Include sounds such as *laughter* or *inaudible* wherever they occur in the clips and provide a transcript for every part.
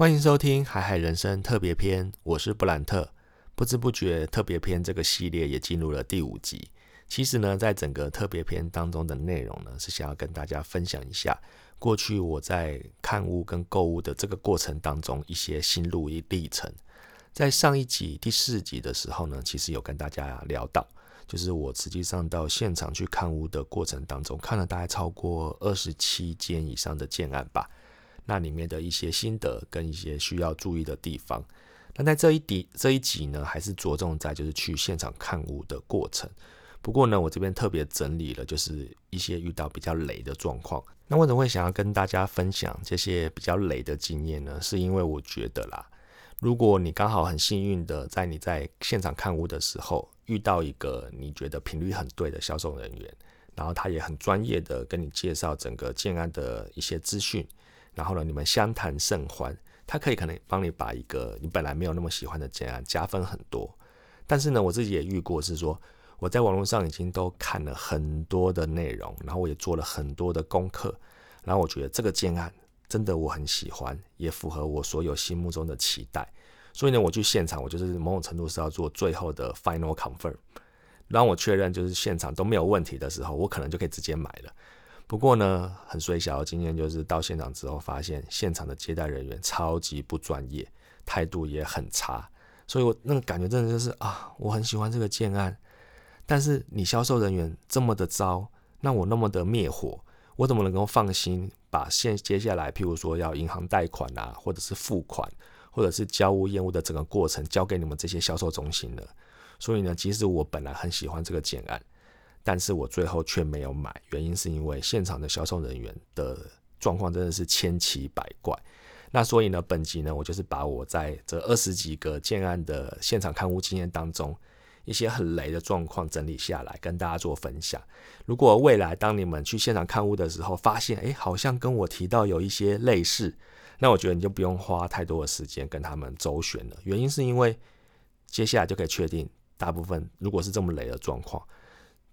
欢迎收听《海海人生特别篇》，我是布兰特。不知不觉，特别篇这个系列也进入了第五集。其实呢，在整个特别篇当中的内容呢，是想要跟大家分享一下过去我在看屋跟购物的这个过程当中一些心路历程。在上一集第四集的时候呢，其实有跟大家聊到，就是我实际上到现场去看屋的过程当中，看了大概超过二十七间以上的建案吧。那里面的一些心得跟一些需要注意的地方，那在这一集这一集呢，还是着重在就是去现场看屋的过程。不过呢，我这边特别整理了，就是一些遇到比较雷的状况。那为什么会想要跟大家分享这些比较雷的经验呢？是因为我觉得啦，如果你刚好很幸运的在你在现场看屋的时候遇到一个你觉得频率很对的销售人员，然后他也很专业的跟你介绍整个建安的一些资讯。然后呢，你们相谈甚欢，他可以可能帮你把一个你本来没有那么喜欢的建案加分很多。但是呢，我自己也遇过，是说我在网络上已经都看了很多的内容，然后我也做了很多的功课，然后我觉得这个建案真的我很喜欢，也符合我所有心目中的期待。所以呢，我去现场，我就是某种程度是要做最后的 final confirm，让我确认就是现场都没有问题的时候，我可能就可以直接买了。不过呢，很衰小的经验就是到现场之后，发现现场的接待人员超级不专业，态度也很差，所以我那个感觉真的就是啊，我很喜欢这个建案，但是你销售人员这么的糟，那我那么的灭火，我怎么能够放心把现接下来，譬如说要银行贷款啊，或者是付款，或者是交屋验屋的整个过程交给你们这些销售中心呢？所以呢，即使我本来很喜欢这个建案。但是我最后却没有买，原因是因为现场的销售人员的状况真的是千奇百怪。那所以呢，本集呢，我就是把我在这二十几个建案的现场看屋经验当中，一些很雷的状况整理下来，跟大家做分享。如果未来当你们去现场看屋的时候，发现诶好像跟我提到有一些类似，那我觉得你就不用花太多的时间跟他们周旋了。原因是因为接下来就可以确定，大部分如果是这么雷的状况。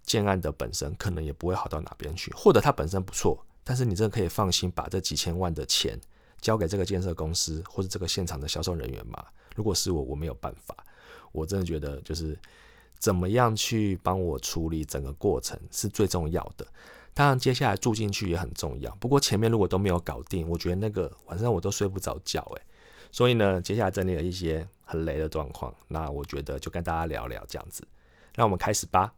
建案的本身可能也不会好到哪边去，或者它本身不错，但是你真的可以放心把这几千万的钱交给这个建设公司或者这个现场的销售人员吗？如果是我，我没有办法。我真的觉得就是怎么样去帮我处理整个过程是最重要的。当然，接下来住进去也很重要。不过前面如果都没有搞定，我觉得那个晚上我都睡不着觉诶。所以呢，接下来整理了一些很雷的状况，那我觉得就跟大家聊聊这样子。那我们开始吧。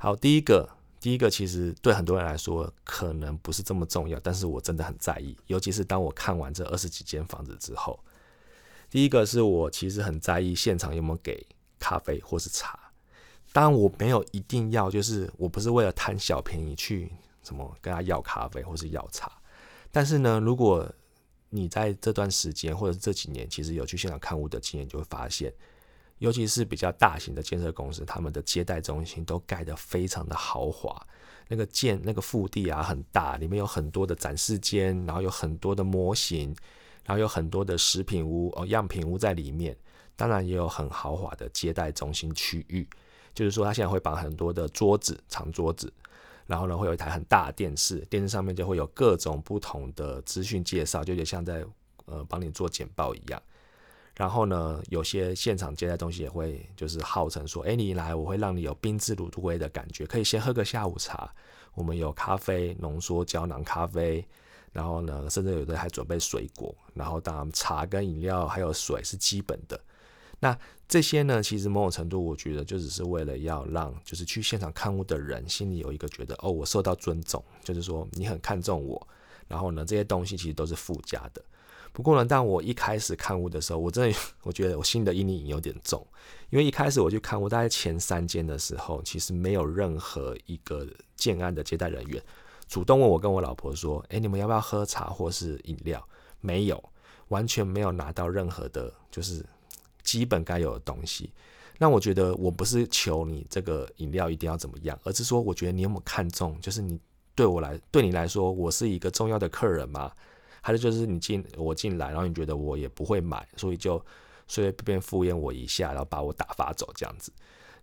好，第一个，第一个其实对很多人来说可能不是这么重要，但是我真的很在意，尤其是当我看完这二十几间房子之后，第一个是我其实很在意现场有没有给咖啡或是茶。当然我没有一定要，就是我不是为了贪小便宜去什么跟他要咖啡或是要茶。但是呢，如果你在这段时间或者是这几年其实有去现场看屋的经验，就会发现。尤其是比较大型的建设公司，他们的接待中心都盖得非常的豪华。那个建那个腹地啊很大，里面有很多的展示间，然后有很多的模型，然后有很多的食品屋哦样品屋在里面。当然也有很豪华的接待中心区域，就是说他现在会绑很多的桌子长桌子，然后呢会有一台很大的电视，电视上面就会有各种不同的资讯介绍，就有点像在呃帮你做简报一样。然后呢，有些现场接待东西也会就是号称说，哎，你来我会让你有宾至如归的感觉，可以先喝个下午茶。我们有咖啡、浓缩胶囊咖啡，然后呢，甚至有的还准备水果。然后当然茶跟饮料还有水是基本的。那这些呢，其实某种程度我觉得就只是为了要让就是去现场看屋的人心里有一个觉得，哦，我受到尊重，就是说你很看重我。然后呢，这些东西其实都是附加的。不过呢，当我一开始看屋的时候，我真的我觉得我心里的阴影有点重，因为一开始我去看屋，大概前三间的时候，其实没有任何一个建安的接待人员主动问我跟我老婆说：“哎，你们要不要喝茶或是饮料？”没有，完全没有拿到任何的，就是基本该有的东西。那我觉得我不是求你这个饮料一定要怎么样，而是说我觉得你有没有看中，就是你对我来对你来说，我是一个重要的客人吗？还是就是你进我进来，然后你觉得我也不会买，所以就随随便便敷衍我一下，然后把我打发走这样子。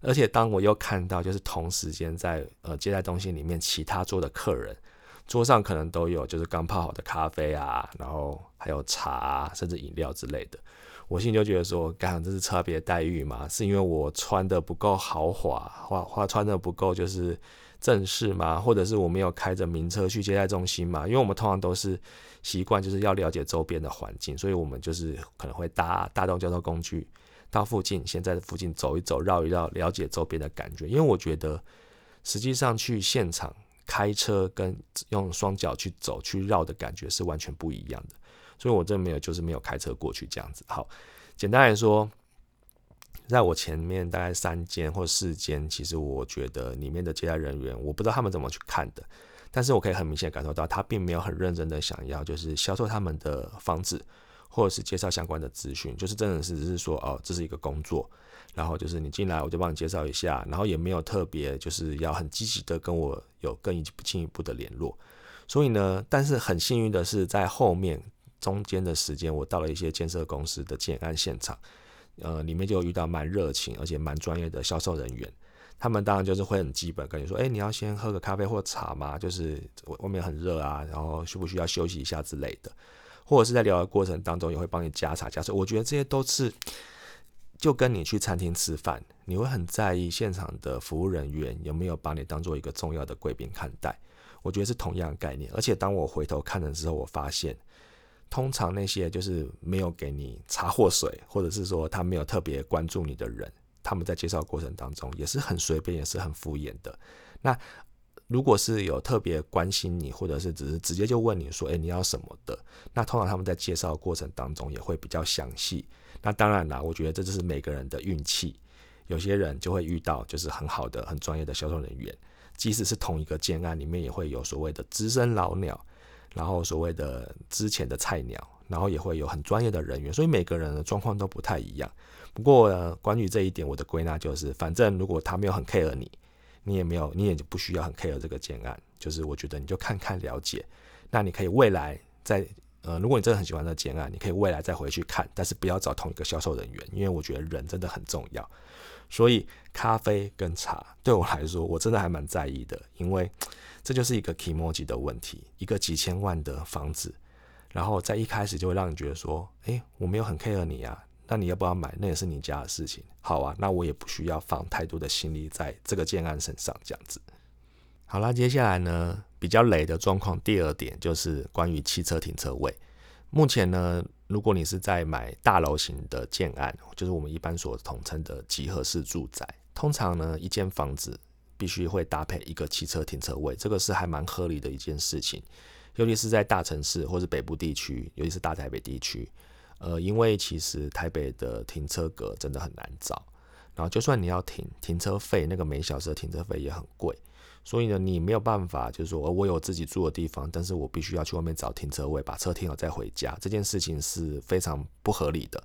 而且当我又看到，就是同时间在呃接待中心里面其他桌的客人桌上可能都有就是刚泡好的咖啡啊，然后还有茶，甚至饮料之类的。我心里就觉得说，干这是差别待遇嘛？是因为我穿的不够豪华，或或穿的不够就是正式吗？或者是我没有开着名车去接待中心嘛？因为我们通常都是习惯就是要了解周边的环境，所以我们就是可能会搭大众交通工具到附近，先在附近走一走、绕一绕，了解周边的感觉。因为我觉得实际上去现场开车跟用双脚去走、去绕的感觉是完全不一样的。所以我真没有，就是没有开车过去这样子。好，简单来说，在我前面大概三间或四间，其实我觉得里面的接待人员，我不知道他们怎么去看的，但是我可以很明显感受到，他并没有很认真的想要就是销售他们的房子，或者是介绍相关的资讯，就是真的是只是说哦，这是一个工作，然后就是你进来我就帮你介绍一下，然后也没有特别就是要很积极的跟我有更进一步的联络。所以呢，但是很幸运的是在后面。中间的时间，我到了一些建设公司的建案现场，呃，里面就遇到蛮热情而且蛮专业的销售人员。他们当然就是会很基本跟你说，哎，你要先喝个咖啡或茶吗？就是外面很热啊，然后需不需要休息一下之类的，或者是在聊的过程当中也会帮你加茶加水。我觉得这些都是就跟你去餐厅吃饭，你会很在意现场的服务人员有没有把你当做一个重要的贵宾看待。我觉得是同样的概念。而且当我回头看的时候，我发现。通常那些就是没有给你茶或水，或者是说他没有特别关注你的人，他们在介绍过程当中也是很随便，也是很敷衍的。那如果是有特别关心你，或者是只是直接就问你说，诶，你要什么的？那通常他们在介绍过程当中也会比较详细。那当然啦，我觉得这就是每个人的运气。有些人就会遇到就是很好的、很专业的销售人员，即使是同一个建案里面，也会有所谓的资深老鸟。然后所谓的之前的菜鸟，然后也会有很专业的人员，所以每个人的状况都不太一样。不过呢，关于这一点，我的归纳就是，反正如果他没有很 care 你，你也没有，你也不需要很 care 这个建案。就是我觉得你就看看了解，那你可以未来在呃，如果你真的很喜欢这个建案，你可以未来再回去看，但是不要找同一个销售人员，因为我觉得人真的很重要。所以咖啡跟茶对我来说，我真的还蛮在意的，因为。这就是一个 key m o j i 的问题，一个几千万的房子，然后在一开始就会让你觉得说，哎，我没有很 care 你啊，那你要不要买，那也是你家的事情。好啊，那我也不需要放太多的心力在这个建案身上，这样子。好啦，接下来呢，比较雷的状况，第二点就是关于汽车停车位。目前呢，如果你是在买大楼型的建案，就是我们一般所统称的集合式住宅，通常呢，一间房子。必须会搭配一个汽车停车位，这个是还蛮合理的一件事情，尤其是在大城市或者北部地区，尤其是大台北地区，呃，因为其实台北的停车格真的很难找，然后就算你要停，停车费那个每小时的停车费也很贵，所以呢，你没有办法就是说我有自己住的地方，但是我必须要去外面找停车位，把车停好再回家，这件事情是非常不合理的，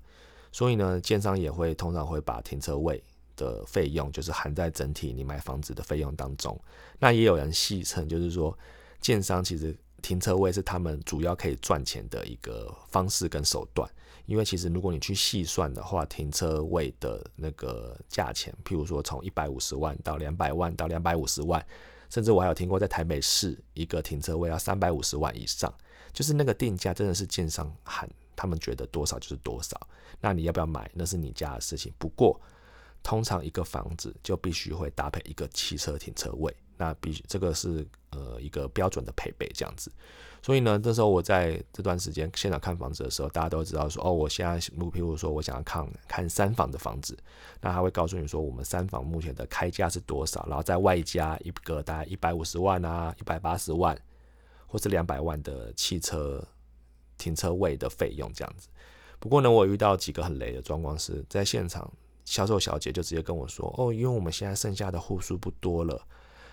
所以呢，建商也会通常会把停车位。的费用就是含在整体你买房子的费用当中。那也有人戏称，就是说，建商其实停车位是他们主要可以赚钱的一个方式跟手段。因为其实如果你去细算的话，停车位的那个价钱，譬如说从一百五十万到两百万到两百五十万，甚至我还有听过在台北市一个停车位要三百五十万以上，就是那个定价真的是建商喊他们觉得多少就是多少。那你要不要买，那是你家的事情。不过，通常一个房子就必须会搭配一个汽车停车位，那必须这个是呃一个标准的配备这样子。所以呢，这时候我在这段时间现场看房子的时候，大家都知道说，哦，我现在如譬如说我想要看看三房的房子，那他会告诉你说，我们三房目前的开价是多少，然后再外加一个大概一百五十万啊、一百八十万或是两百万的汽车停车位的费用这样子。不过呢，我遇到几个很雷的状况是在现场。销售小姐就直接跟我说：“哦，因为我们现在剩下的户数不多了。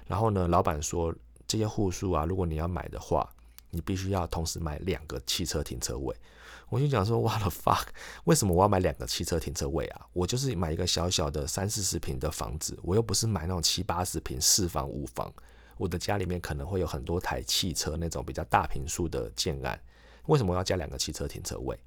然后呢，老板说这些户数啊，如果你要买的话，你必须要同时买两个汽车停车位。”我就讲说：“哇了 fuck，为什么我要买两个汽车停车位啊？我就是买一个小小的三四十平的房子，我又不是买那种七八十平四房五房。我的家里面可能会有很多台汽车，那种比较大平数的建案。为什么要加两个汽车停车位？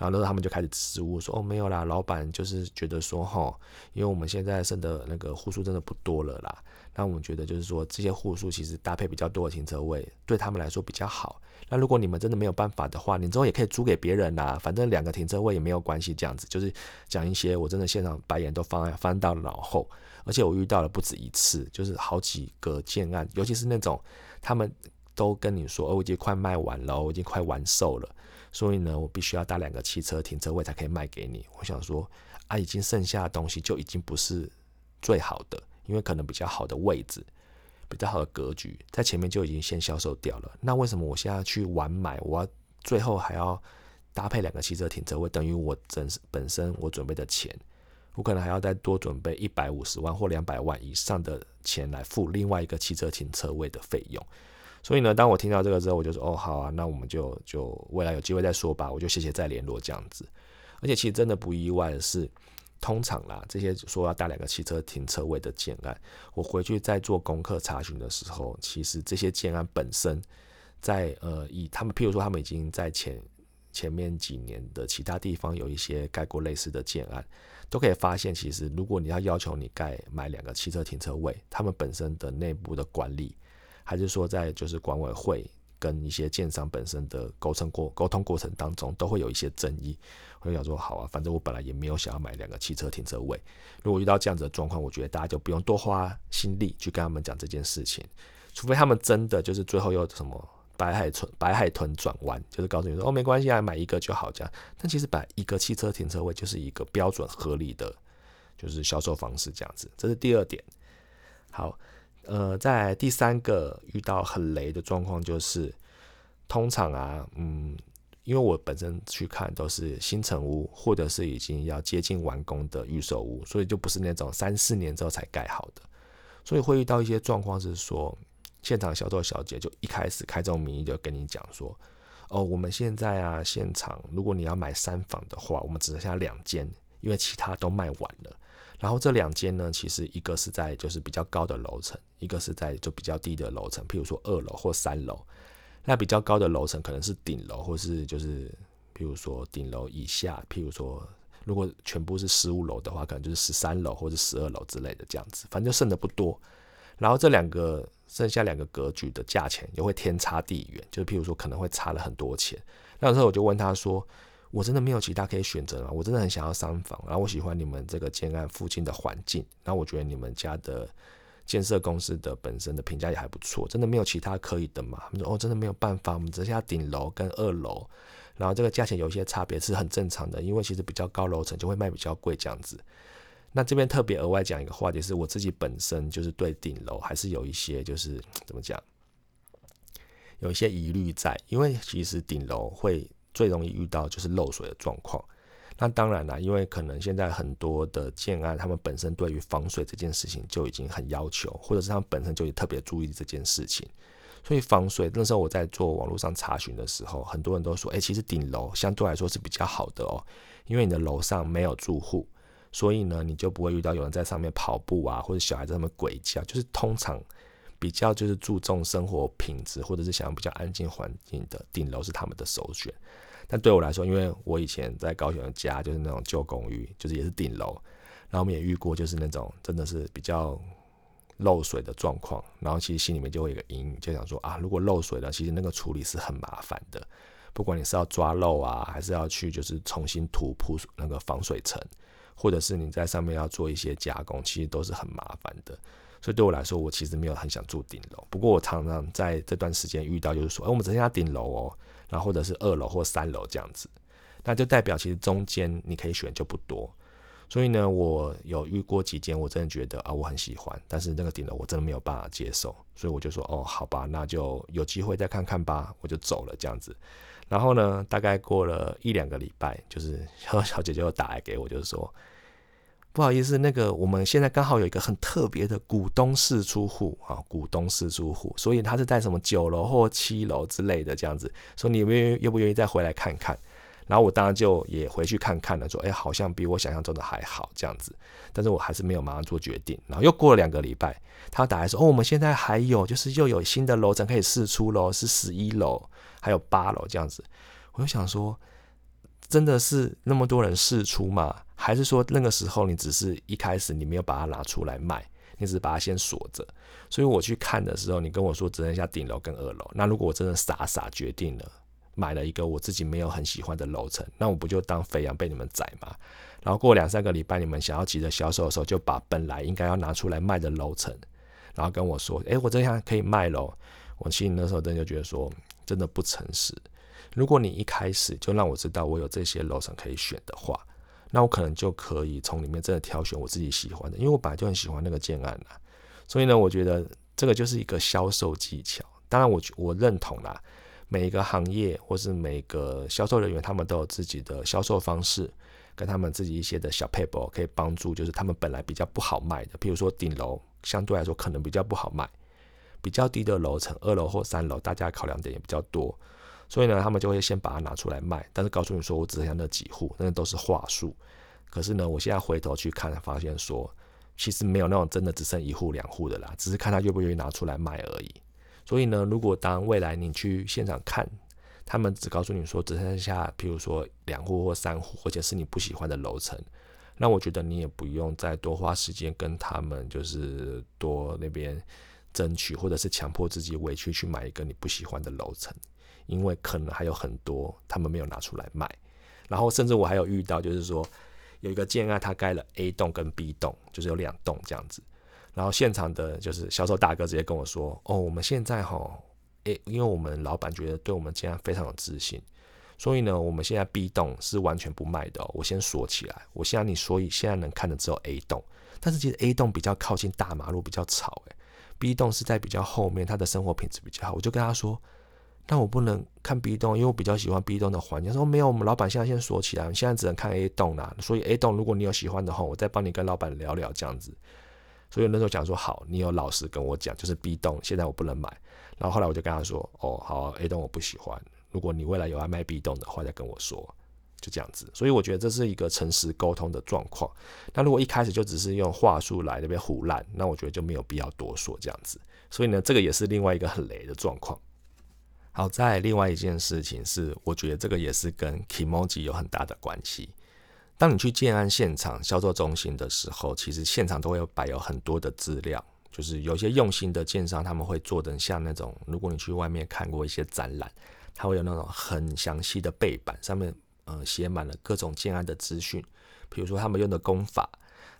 然后呢，他们就开始支吾说：“哦，没有啦，老板就是觉得说，哈，因为我们现在剩的那个户数真的不多了啦。那我们觉得就是说，这些户数其实搭配比较多的停车位，对他们来说比较好。那如果你们真的没有办法的话，你之后也可以租给别人啦，反正两个停车位也没有关系。这样子就是讲一些我真的现场白眼都翻翻到脑后，而且我遇到了不止一次，就是好几个建案，尤其是那种他们都跟你说，哦，我已经快卖完了，我已经快完售了。”所以呢，我必须要搭两个汽车停车位才可以卖给你。我想说，啊，已经剩下的东西就已经不是最好的，因为可能比较好的位置、比较好的格局在前面就已经先销售掉了。那为什么我现在去晚买，我要最后还要搭配两个汽车停车位？等于我整本身我准备的钱，我可能还要再多准备一百五十万或两百万以上的钱来付另外一个汽车停车位的费用。所以呢，当我听到这个之后，我就说：“哦，好啊，那我们就就未来有机会再说吧。”我就谢谢再联络这样子。而且其实真的不意外的是，通常啦，这些说要搭两个汽车停车位的建案，我回去在做功课查询的时候，其实这些建案本身在呃，以他们譬如说他们已经在前前面几年的其他地方有一些盖过类似的建案，都可以发现，其实如果你要要求你盖买两个汽车停车位，他们本身的内部的管理。还是说，在就是管委会跟一些建商本身的沟通过沟通过程当中，都会有一些争议。我就想说，好啊，反正我本来也没有想要买两个汽车停车位。如果遇到这样子的状况，我觉得大家就不用多花心力去跟他们讲这件事情，除非他们真的就是最后又什么白海豚白海豚转弯，就是告诉你说哦没关系啊，买一个就好这样。但其实买一个汽车停车位就是一个标准合理的，就是销售方式这样子。这是第二点。好。呃，在第三个遇到很雷的状况就是，通常啊，嗯，因为我本身去看都是新城屋，或者是已经要接近完工的预售屋，所以就不是那种三四年之后才盖好的，所以会遇到一些状况是说，现场销售小姐就一开始开这种名义就跟你讲说，哦，我们现在啊，现场如果你要买三房的话，我们只剩下两间，因为其他都卖完了。然后这两间呢，其实一个是在就是比较高的楼层，一个是在就比较低的楼层，譬如说二楼或三楼。那比较高的楼层可能是顶楼，或是就是譬如说顶楼以下，譬如说如果全部是十五楼的话，可能就是十三楼或者十二楼之类的这样子，反正就剩的不多。然后这两个剩下两个格局的价钱也会天差地远，就是譬如说可能会差了很多钱。那时候我就问他说。我真的没有其他可以选择了，我真的很想要三房，然后我喜欢你们这个建案附近的环境，然后我觉得你们家的建设公司的本身的评价也还不错，真的没有其他可以的嘛？他们说哦，真的没有办法，我们只剩下顶楼跟二楼，然后这个价钱有一些差别是很正常的，因为其实比较高楼层就会卖比较贵这样子。那这边特别额外讲一个话题是，我自己本身就是对顶楼还是有一些就是 *tsk* 怎么讲，有一些疑虑在，因为其实顶楼会。最容易遇到就是漏水的状况。那当然啦，因为可能现在很多的建案，他们本身对于防水这件事情就已经很要求，或者是他们本身就特别注意这件事情。所以防水那时候我在做网络上查询的时候，很多人都说，哎，其实顶楼相对来说是比较好的哦，因为你的楼上没有住户，所以呢，你就不会遇到有人在上面跑步啊，或者小孩在上面鬼叫，就是通常。比较就是注重生活品质，或者是想要比较安静环境的顶楼是他们的首选。但对我来说，因为我以前在高雄的家就是那种旧公寓，就是也是顶楼，然后我们也遇过就是那种真的是比较漏水的状况，然后其实心里面就会有个阴影，就想说啊，如果漏水了，其实那个处理是很麻烦的，不管你是要抓漏啊，还是要去就是重新涂铺那个防水层，或者是你在上面要做一些加工，其实都是很麻烦的。所以对我来说，我其实没有很想住顶楼。不过我常常在这段时间遇到，就是说，哎，我们只剩下顶楼哦，然后或者是二楼或三楼这样子，那就代表其实中间你可以选就不多。所以呢，我有遇过几间，我真的觉得啊，我很喜欢，但是那个顶楼我真的没有办法接受，所以我就说，哦，好吧，那就有机会再看看吧，我就走了这样子。然后呢，大概过了一两个礼拜，就是 *laughs* 小姐姐又打来给我，就是说。不好意思，那个我们现在刚好有一个很特别的股东式出户啊，股东式出户，所以他是在什么九楼或七楼之类的这样子，说你愿愿不愿意再回来看看？然后我当然就也回去看看了，说哎，好像比我想象中的还好这样子，但是我还是没有马上做决定。然后又过了两个礼拜，他打来说哦，我们现在还有就是又有新的楼层可以试出喽，是十一楼还有八楼这样子。我就想说，真的是那么多人试出吗？还是说那个时候你只是一开始你没有把它拿出来卖，你只是把它先锁着？所以我去看的时候，你跟我说只剩下顶楼跟二楼。那如果我真的傻傻决定了买了一个我自己没有很喜欢的楼层，那我不就当肥羊被你们宰吗？然后过两三个礼拜，你们想要急着销售的时候，就把本来应该要拿出来卖的楼层，然后跟我说：“诶，我这样可以卖喽。”我心里那时候真的就觉得说，真的不诚实。如果你一开始就让我知道我有这些楼层可以选的话，那我可能就可以从里面真的挑选我自己喜欢的，因为我本来就很喜欢那个建案啦。所以呢，我觉得这个就是一个销售技巧。当然，我我认同啦，每一个行业或是每个销售人员，他们都有自己的销售方式。跟他们自己一些的小 paper 可以帮助，就是他们本来比较不好卖的，譬如说顶楼相对来说可能比较不好卖，比较低的楼层，二楼或三楼，大家考量点也比较多，所以呢，他们就会先把它拿出来卖，但是告诉你说我只剩下那几户，那都是话术。可是呢，我现在回头去看，发现说其实没有那种真的只剩一户两户的啦，只是看他愿不愿意拿出来卖而已。所以呢，如果当未来你去现场看，他们只告诉你说只剩下，譬如说两户或三户，或者是你不喜欢的楼层，那我觉得你也不用再多花时间跟他们就是多那边争取，或者是强迫自己委屈去买一个你不喜欢的楼层，因为可能还有很多他们没有拿出来卖。然后甚至我还有遇到，就是说有一个建案，他盖了 A 栋跟 B 栋，就是有两栋这样子，然后现场的就是销售大哥直接跟我说：“哦，我们现在哈。”诶，因为我们老板觉得对我们建案非常有自信，所以呢，我们现在 B 栋是完全不卖的，我先锁起来。我现在你所以现在能看的只有 A 栋，但是其实 A 栋比较靠近大马路，比较吵。诶 b 栋是在比较后面，他的生活品质比较好。我就跟他说，那我不能看 B 栋，因为我比较喜欢 B 栋的环境。他说没有，我们老板现在先锁起来，现在只能看 A 栋啦。所以 A 栋如果你有喜欢的话，我再帮你跟老板聊聊这样子。所以那时候讲说好，你有老实跟我讲，就是 B 栋现在我不能买。然后后来我就跟他说：“哦，好，A 栋我不喜欢。如果你未来有要卖 B 栋的话，再跟我说。”就这样子。所以我觉得这是一个诚实沟通的状况。那如果一开始就只是用话术来那边胡乱，那我觉得就没有必要多说这样子。所以呢，这个也是另外一个很雷的状况。好在另外一件事情是，我觉得这个也是跟 k moji 有很大的关系。当你去建安现场销售中心的时候，其实现场都会摆有很多的资料。就是有些用心的建商，他们会做的像那种，如果你去外面看过一些展览，它会有那种很详细的背板，上面呃写满了各种建案的资讯，比如说他们用的工法，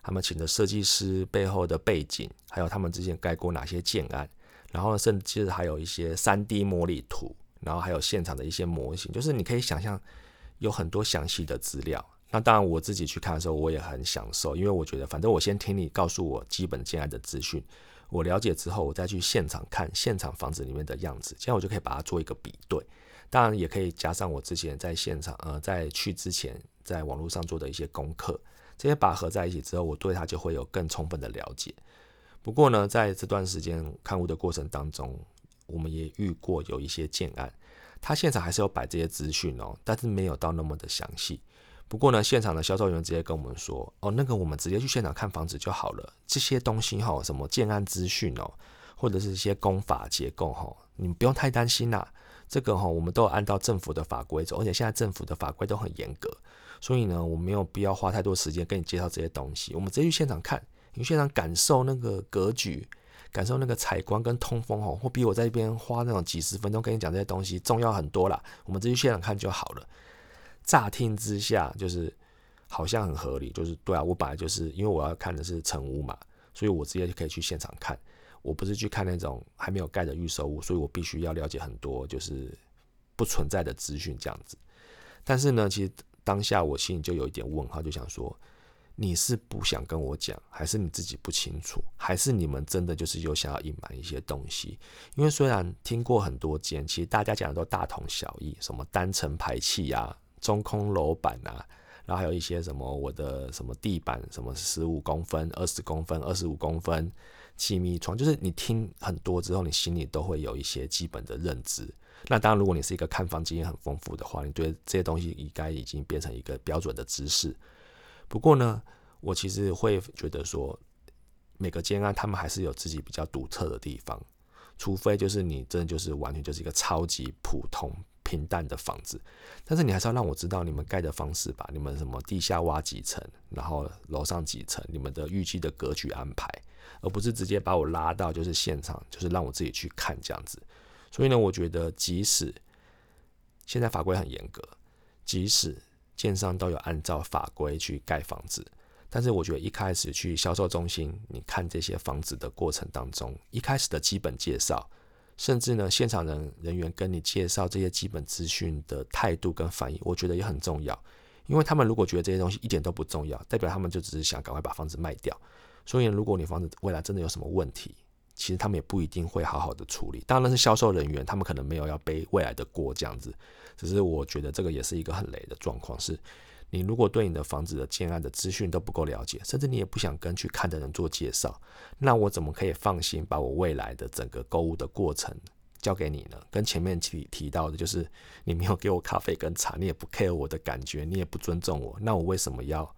他们请的设计师背后的背景，还有他们之前盖过哪些建案，然后，甚至还有一些三 D 模拟图，然后还有现场的一些模型，就是你可以想象有很多详细的资料。那当然，我自己去看的时候，我也很享受，因为我觉得，反正我先听你告诉我基本建安的资讯，我了解之后，我再去现场看现场房子里面的样子，这样我就可以把它做一个比对。当然，也可以加上我之前在现场，呃，在去之前在网络上做的一些功课，这些把合在一起之后，我对它就会有更充分的了解。不过呢，在这段时间看屋的过程当中，我们也遇过有一些建案，他现场还是有摆这些资讯哦，但是没有到那么的详细。不过呢，现场的销售员直接跟我们说：“哦，那个我们直接去现场看房子就好了。这些东西哈，什么建案资讯哦，或者是一些工法结构哈，你们不用太担心啦。这个哈，我们都有按照政府的法规走，而且现在政府的法规都很严格，所以呢，我没有必要花太多时间跟你介绍这些东西。我们直接去现场看，你现场感受那个格局，感受那个采光跟通风哦，会比我在一边花那种几十分钟跟你讲这些东西重要很多啦。我们直接去现场看就好了。”乍听之下就是好像很合理，就是对啊，我本来就是因为我要看的是成屋嘛，所以我直接就可以去现场看，我不是去看那种还没有盖的预售屋，所以我必须要了解很多就是不存在的资讯这样子。但是呢，其实当下我心里就有一点问号，就想说你是不想跟我讲，还是你自己不清楚，还是你们真的就是有想要隐瞒一些东西？因为虽然听过很多间，其实大家讲的都大同小异，什么单层排气呀。中空楼板啊，然后还有一些什么我的什么地板，什么十五公分、二十公分、二十五公分气密窗，就是你听很多之后，你心里都会有一些基本的认知。那当然，如果你是一个看房经验很丰富的话，你对这些东西应该已经变成一个标准的知识。不过呢，我其实会觉得说，每个间案他们还是有自己比较独特的地方，除非就是你真的就是完全就是一个超级普通。平淡的房子，但是你还是要让我知道你们盖的方式吧，你们什么地下挖几层，然后楼上几层，你们的预计的格局安排，而不是直接把我拉到就是现场，就是让我自己去看这样子。所以呢，我觉得即使现在法规很严格，即使建商都有按照法规去盖房子。但是我觉得一开始去销售中心，你看这些房子的过程当中，一开始的基本介绍，甚至呢现场人人员跟你介绍这些基本资讯的态度跟反应，我觉得也很重要。因为他们如果觉得这些东西一点都不重要，代表他们就只是想赶快把房子卖掉。所以如果你房子未来真的有什么问题，其实他们也不一定会好好的处理。当然是销售人员，他们可能没有要背未来的锅这样子。只是我觉得这个也是一个很雷的状况是。你如果对你的房子的建案的资讯都不够了解，甚至你也不想跟去看的人做介绍，那我怎么可以放心把我未来的整个购物的过程交给你呢？跟前面提提到的，就是你没有给我咖啡跟茶，你也不 care 我的感觉，你也不尊重我，那我为什么要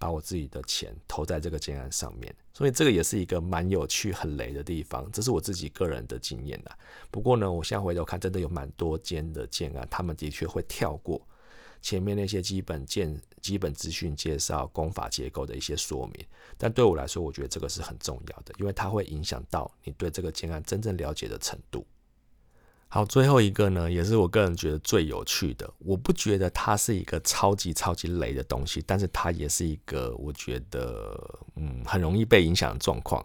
把我自己的钱投在这个建案上面？所以这个也是一个蛮有趣、很雷的地方，这是我自己个人的经验啦。不过呢，我现在回头看，真的有蛮多间的建案，他们的确会跳过。前面那些基本建、基本资讯介绍、工法结构的一些说明，但对我来说，我觉得这个是很重要的，因为它会影响到你对这个建案真正了解的程度。好，最后一个呢，也是我个人觉得最有趣的。我不觉得它是一个超级超级雷的东西，但是它也是一个我觉得嗯很容易被影响的状况。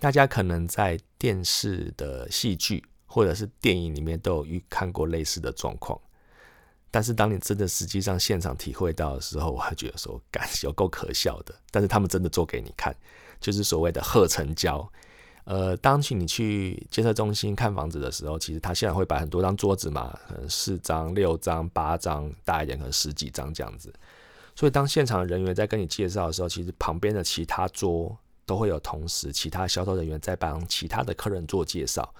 大家可能在电视的戏剧或者是电影里面都有遇看过类似的状况。但是当你真的实际上现场体会到的时候，我还觉得说，感有够可笑的。但是他们真的做给你看，就是所谓的贺成交。呃，当去你去建设中心看房子的时候，其实他现在会摆很多张桌子嘛，可能四张、六张、八张，大一点可能十几张这样子。所以当现场人员在跟你介绍的时候，其实旁边的其他桌都会有同时其他销售人员在帮其他的客人做介绍。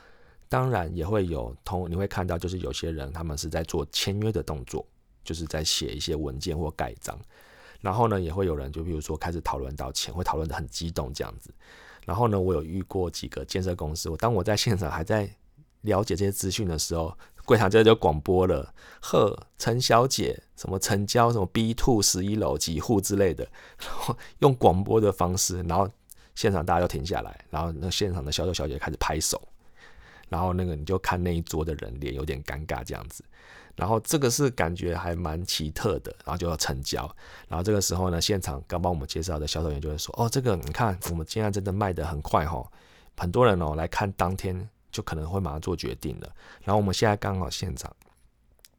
当然也会有同，你会看到就是有些人他们是在做签约的动作，就是在写一些文件或盖章。然后呢，也会有人就比如说开始讨论到钱，会讨论的很激动这样子。然后呢，我有遇过几个建设公司，我当我在现场还在了解这些资讯的时候，柜台这就广播了：“呵，陈小姐，什么成交什么 B two 十一楼几户之类的。”然后用广播的方式，然后现场大家都停下来，然后那现场的销售小姐开始拍手。然后那个你就看那一桌的人脸有点尴尬这样子，然后这个是感觉还蛮奇特的，然后就要成交。然后这个时候呢，现场刚帮我们介绍的销售员就会说：“哦，这个你看我们现在真的卖得很快哈，很多人哦来看当天就可能会马上做决定了。然后我们现在刚好现场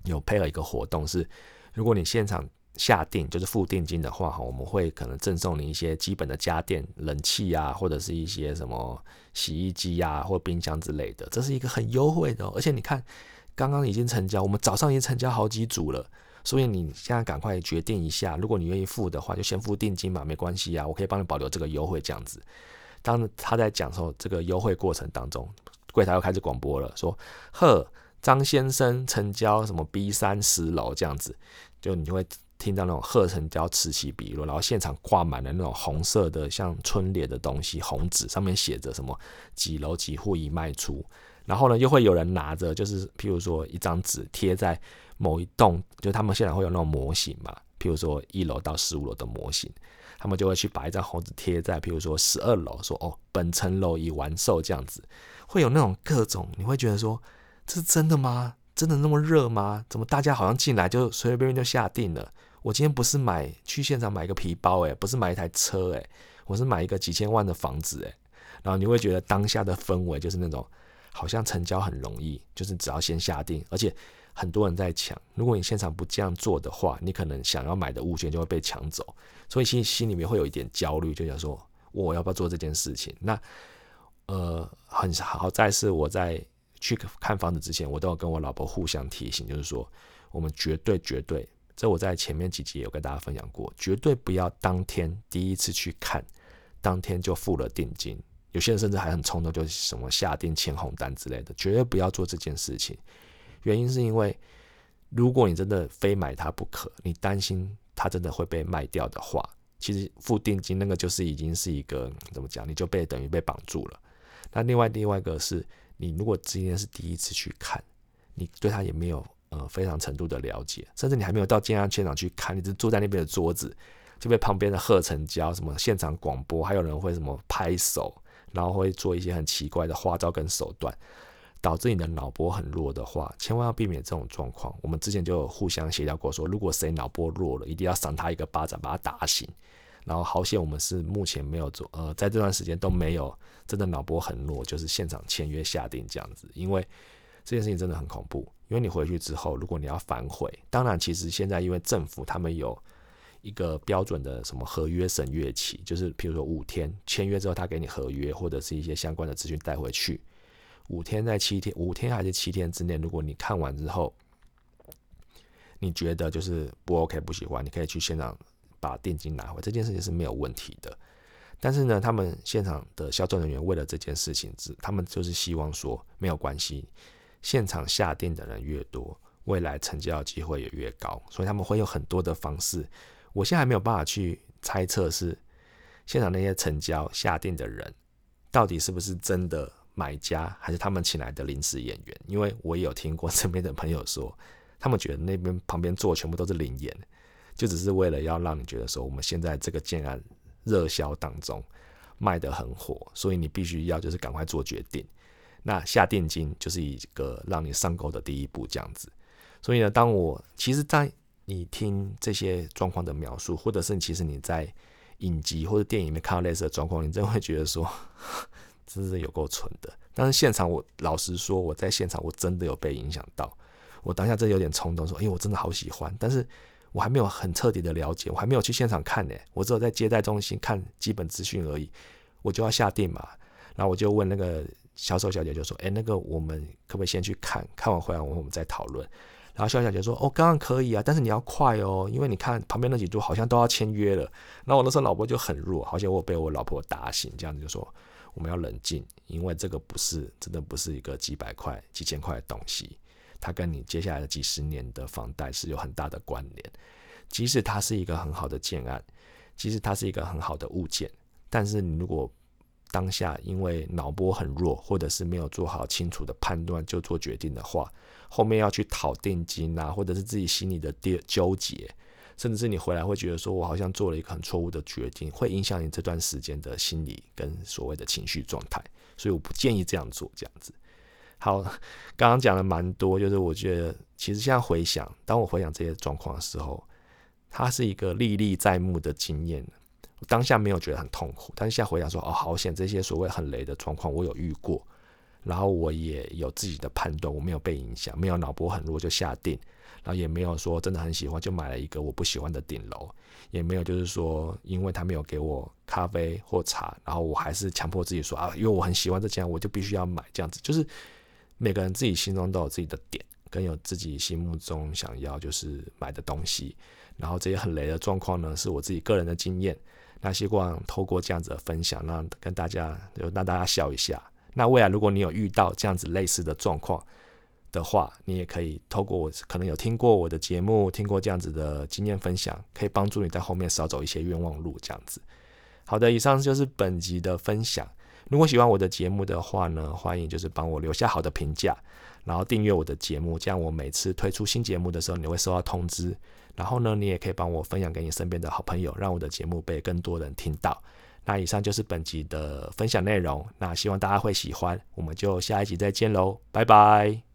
有配了一个活动，是如果你现场。”下定就是付定金的话，哈，我们会可能赠送你一些基本的家电、冷气啊，或者是一些什么洗衣机呀或冰箱之类的，这是一个很优惠的。而且你看，刚刚已经成交，我们早上已经成交好几组了，所以你现在赶快决定一下，如果你愿意付的话，就先付定金嘛，没关系啊，我可以帮你保留这个优惠这样子。当他在讲说这个优惠过程当中，柜台又开始广播了，说：“呵，张先生成交什么 B 三十楼这样子，就你就会。”听到那种贺成交此起彼落，然后现场挂满了那种红色的像春联的东西，红纸上面写着什么几楼几户已卖出，然后呢又会有人拿着，就是譬如说一张纸贴在某一栋，就他们现场会有那种模型嘛，譬如说一楼到十五楼的模型，他们就会去把一张红纸贴在譬如说十二楼，说哦本层楼已完售这样子，会有那种各种，你会觉得说这是真的吗？真的那么热吗？怎么大家好像进来就随随便便就下定了？我今天不是买去现场买个皮包，诶，不是买一台车，诶，我是买一个几千万的房子，诶。然后你会觉得当下的氛围就是那种好像成交很容易，就是只要先下定，而且很多人在抢。如果你现场不这样做的话，你可能想要买的物件就会被抢走，所以心心里面会有一点焦虑，就想说我要不要做这件事情？那呃，很好在是我在去看房子之前，我都要跟我老婆互相提醒，就是说我们绝对绝对。这我在前面几集有跟大家分享过，绝对不要当天第一次去看，当天就付了定金。有些人甚至还很冲动，就是什么下定签红单之类的，绝对不要做这件事情。原因是因为，如果你真的非买它不可，你担心它真的会被卖掉的话，其实付定金那个就是已经是一个怎么讲，你就被等于被绑住了。那另外另外一个是你如果今天是第一次去看，你对他也没有。呃非常程度的了解，甚至你还没有到健康现场去看，你只坐在那边的桌子，就被旁边的贺成交什么现场广播，还有人会什么拍手，然后会做一些很奇怪的花招跟手段，导致你的脑波很弱的话，千万要避免这种状况。我们之前就有互相协调过，说如果谁脑波弱了，一定要赏他一个巴掌，把他打醒。然后好险，我们是目前没有做，呃，在这段时间都没有真的脑波很弱，就是现场签约下定这样子。因为这件事情真的很恐怖，因为你回去之后，如果你要反悔，当然其实现在因为政府他们有一个标准的什么合约审阅期，就是譬如说五天签约之后，他给你合约或者是一些相关的资讯带回去，五天在七天，五天还是七天之内，如果你看完之后，你觉得就是不 OK 不喜欢，你可以去现场。把定金拿回这件事情是没有问题的，但是呢，他们现场的销售人员为了这件事情，只他们就是希望说没有关系，现场下定的人越多，未来成交的机会也越高，所以他们会有很多的方式。我现在还没有办法去猜测是现场那些成交下定的人到底是不是真的买家，还是他们请来的临时演员，因为我也有听过身边的朋友说，他们觉得那边旁边坐全部都是灵演。就只是为了要让你觉得说，我们现在这个建案热销当中卖得很火，所以你必须要就是赶快做决定。那下定金就是一个让你上钩的第一步，这样子。所以呢，当我其实，在你听这些状况的描述，或者是其实你在影集或者电影里面看到类似的状况，你真会觉得说，真是有够蠢的。但是现场，我老实说，我在现场我真的有被影响到。我当下真有点冲动，说，哎，我真的好喜欢，但是。我还没有很彻底的了解，我还没有去现场看呢，我只有在接待中心看基本资讯而已，我就要下定嘛。然后我就问那个销售小姐，就说：“哎，那个我们可不可以先去看看完回来，我们再讨论？”然后销售小姐说：“哦，刚刚可以啊，但是你要快哦，因为你看旁边那几桌好像都要签约了。”然后我那时候老婆就很弱，好像我被我老婆打醒，这样子就说：“我们要冷静，因为这个不是真的不是一个几百块、几千块的东西。”它跟你接下来的几十年的房贷是有很大的关联。即使它是一个很好的建案，即使它是一个很好的物件，但是你如果当下因为脑波很弱，或者是没有做好清楚的判断就做决定的话，后面要去讨定金啊，或者是自己心里的纠纠结，甚至是你回来会觉得说我好像做了一个很错误的决定，会影响你这段时间的心理跟所谓的情绪状态。所以我不建议这样做，这样子。好，刚刚讲了蛮多，就是我觉得其实现在回想，当我回想这些状况的时候，它是一个历历在目的经验。当下没有觉得很痛苦，但是现在回想说，哦，好险，这些所谓很雷的状况我有遇过，然后我也有自己的判断，我没有被影响，没有脑波很弱就下定，然后也没有说真的很喜欢就买了一个我不喜欢的顶楼，也没有就是说因为他没有给我咖啡或茶，然后我还是强迫自己说啊，因为我很喜欢这间，我就必须要买这样子，就是。每个人自己心中都有自己的点，跟有自己心目中想要就是买的东西。然后这些很雷的状况呢，是我自己个人的经验。那希望透过这样子的分享，让跟大家就让大家笑一下。那未来如果你有遇到这样子类似的状况的话，你也可以透过我可能有听过我的节目，听过这样子的经验分享，可以帮助你在后面少走一些冤枉路。这样子。好的，以上就是本集的分享。如果喜欢我的节目的话呢，欢迎就是帮我留下好的评价，然后订阅我的节目，这样我每次推出新节目的时候，你会收到通知。然后呢，你也可以帮我分享给你身边的好朋友，让我的节目被更多人听到。那以上就是本集的分享内容，那希望大家会喜欢，我们就下一集再见喽，拜拜。